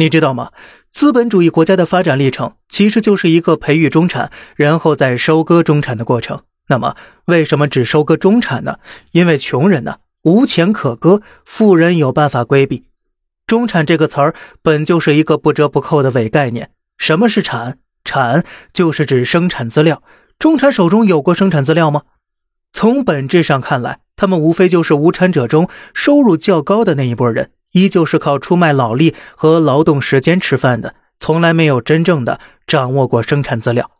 你知道吗？资本主义国家的发展历程其实就是一个培育中产，然后再收割中产的过程。那么，为什么只收割中产呢？因为穷人呢无钱可割，富人有办法规避。中产这个词儿本就是一个不折不扣的伪概念。什么是产？产就是指生产资料。中产手中有过生产资料吗？从本质上看来，他们无非就是无产者中收入较高的那一波人。依旧是靠出卖劳力和劳动时间吃饭的，从来没有真正的掌握过生产资料。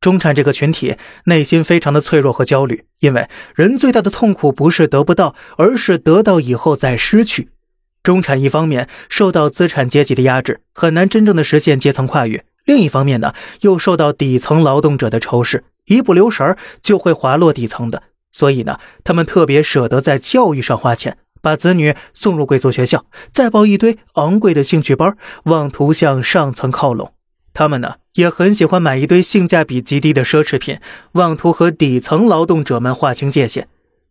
中产这个群体内心非常的脆弱和焦虑，因为人最大的痛苦不是得不到，而是得到以后再失去。中产一方面受到资产阶级的压制，很难真正的实现阶层跨越；另一方面呢，又受到底层劳动者的仇视，一不留神就会滑落底层的。所以呢，他们特别舍得在教育上花钱。把子女送入贵族学校，再报一堆昂贵的兴趣班，妄图向上层靠拢。他们呢，也很喜欢买一堆性价比极低的奢侈品，妄图和底层劳动者们划清界限。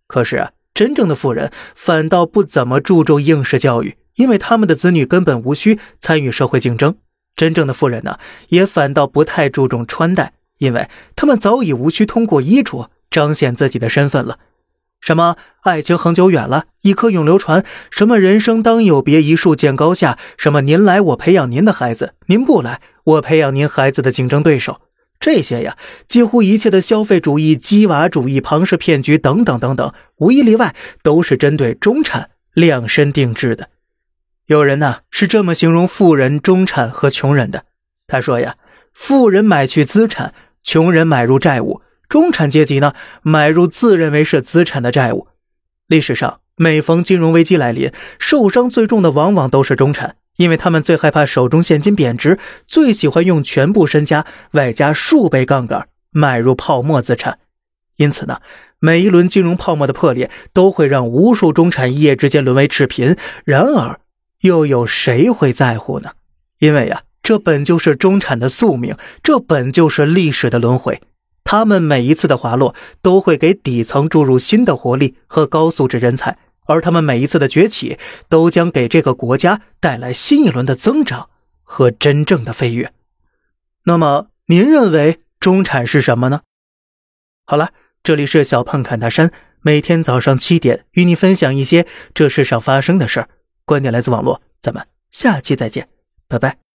可是啊，真正的富人反倒不怎么注重应试教育，因为他们的子女根本无需参与社会竞争。真正的富人呢，也反倒不太注重穿戴，因为他们早已无需通过衣着彰显自己的身份了。什么爱情恒久远了，一颗永流传；什么人生当有别，一树见高下；什么您来我培养您的孩子，您不来我培养您孩子的竞争对手。这些呀，几乎一切的消费主义、鸡娃主义、庞氏骗局等等等等，无一例外都是针对中产量身定制的。有人呢是这么形容富人、中产和穷人的，他说呀：富人买去资产，穷人买入债务。中产阶级呢，买入自认为是资产的债务。历史上，每逢金融危机来临，受伤最重的往往都是中产，因为他们最害怕手中现金贬值，最喜欢用全部身家外加数倍杠杆买入泡沫资产。因此呢，每一轮金融泡沫的破裂，都会让无数中产一夜之间沦为赤贫。然而，又有谁会在乎呢？因为呀，这本就是中产的宿命，这本就是历史的轮回。他们每一次的滑落，都会给底层注入新的活力和高素质人才，而他们每一次的崛起，都将给这个国家带来新一轮的增长和真正的飞跃。那么，您认为中产是什么呢？好了，这里是小胖侃大山，每天早上七点与你分享一些这世上发生的事儿，观点来自网络，咱们下期再见，拜拜。